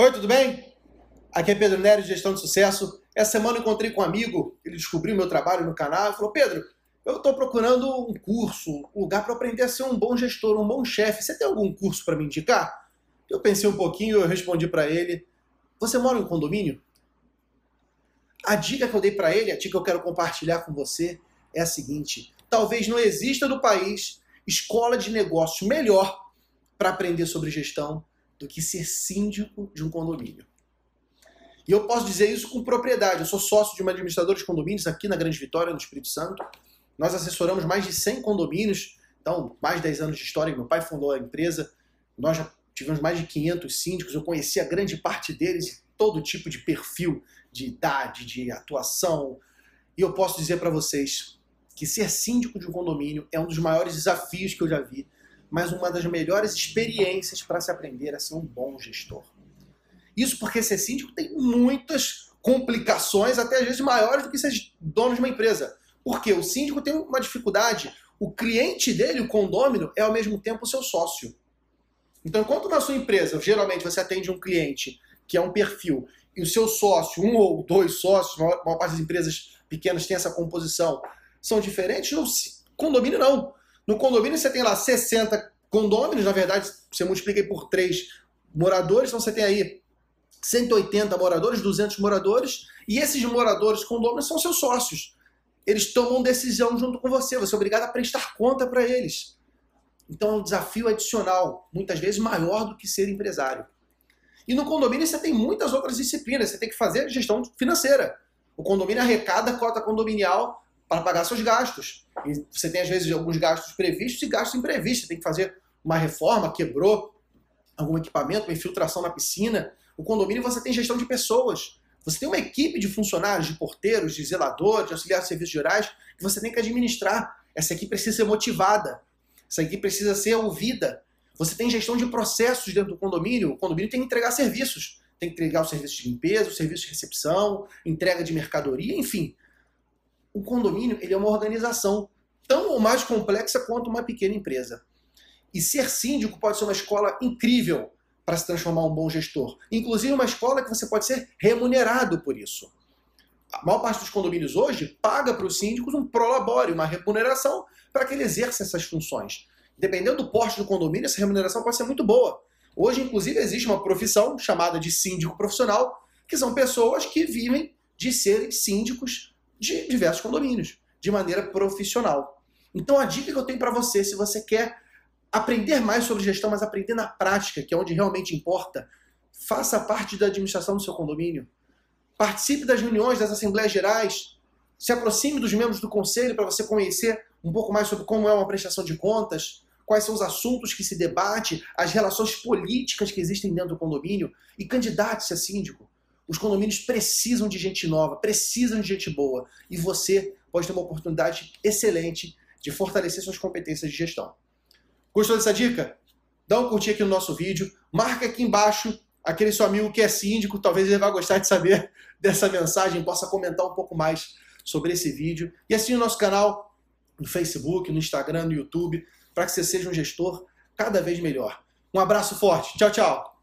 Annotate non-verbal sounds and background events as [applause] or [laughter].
Oi, tudo bem? Aqui é Pedro Nery, Gestão de Sucesso. Essa semana eu encontrei com um amigo, ele descobriu meu trabalho no canal e falou: Pedro, eu estou procurando um curso, um lugar para aprender a ser um bom gestor, um bom chefe. Você tem algum curso para me indicar? Eu pensei um pouquinho eu respondi para ele: Você mora em condomínio? A dica que eu dei para ele, a dica que eu quero compartilhar com você é a seguinte: talvez não exista no país escola de negócios melhor para aprender sobre gestão do que ser síndico de um condomínio. E eu posso dizer isso com propriedade. Eu sou sócio de uma administradora de condomínios aqui na Grande Vitória, no Espírito Santo. Nós assessoramos mais de 100 condomínios, então, mais de 10 anos de história. Meu pai fundou a empresa. Nós já tivemos mais de 500 síndicos. Eu conheci a grande parte deles, todo tipo de perfil, de idade, de atuação. E eu posso dizer para vocês que ser síndico de um condomínio é um dos maiores desafios que eu já vi, mas uma das melhores experiências para se aprender a ser um bom gestor. Isso porque ser síndico tem muitas complicações, até às vezes maiores do que ser dono de uma empresa. Porque o síndico tem uma dificuldade, o cliente dele, o condômino, é ao mesmo tempo o seu sócio. Então, enquanto na sua empresa, geralmente você atende um cliente que é um perfil, e o seu sócio, um ou dois sócios, a maior, parte das empresas pequenas tem essa composição, são diferentes, no condomínio não. No condomínio você tem lá 60 condôminos, na verdade, você multiplica por 3 moradores, então você tem aí 180 moradores, 200 moradores, e esses moradores condôminos são seus sócios. Eles tomam decisão junto com você, você é obrigado a prestar conta para eles. Então é um desafio adicional, muitas vezes maior do que ser empresário. E no condomínio você tem muitas outras disciplinas, você tem que fazer gestão financeira. O condomínio arrecada a cota condominial para pagar seus gastos. E você tem, às vezes, alguns gastos previstos e gastos imprevistos. Você tem que fazer uma reforma, quebrou algum equipamento, uma infiltração na piscina. O condomínio você tem gestão de pessoas. Você tem uma equipe de funcionários, de porteiros, de zeladores, de auxiliares de serviços gerais que você tem que administrar. Essa equipe precisa ser motivada. Essa equipe precisa ser ouvida. Você tem gestão de processos dentro do condomínio. O condomínio tem que entregar serviços. Tem que entregar o serviço de limpeza, o serviço de recepção, entrega de mercadoria, enfim. O condomínio ele é uma organização tão ou mais complexa quanto uma pequena empresa. E ser síndico pode ser uma escola incrível para se transformar um bom gestor. Inclusive uma escola que você pode ser remunerado por isso. A maior parte dos condomínios hoje paga para os síndicos um prolabore, uma remuneração para que ele exerça essas funções. Dependendo do porte do condomínio, essa remuneração pode ser muito boa. Hoje, inclusive, existe uma profissão chamada de síndico profissional, que são pessoas que vivem de serem síndicos de diversos condomínios, de maneira profissional. Então, a dica que eu tenho para você, se você quer aprender mais sobre gestão, mas aprender na prática, que é onde realmente importa, faça parte da administração do seu condomínio. Participe das reuniões das assembleias gerais. Se aproxime dos membros do conselho para você conhecer um pouco mais sobre como é uma prestação de contas, quais são os assuntos que se debate, as relações políticas que existem dentro do condomínio e candidate-se a síndico. Os condomínios precisam de gente nova, precisam de gente boa e você pode ter uma oportunidade excelente de fortalecer suas competências de gestão. Gostou dessa dica? Dá um curtir aqui no nosso vídeo, marca aqui embaixo aquele seu amigo que é síndico, talvez ele vá gostar de saber [laughs] dessa mensagem, possa comentar um pouco mais sobre esse vídeo. E assine o nosso canal no Facebook, no Instagram, no YouTube, para que você seja um gestor cada vez melhor. Um abraço forte. Tchau, tchau.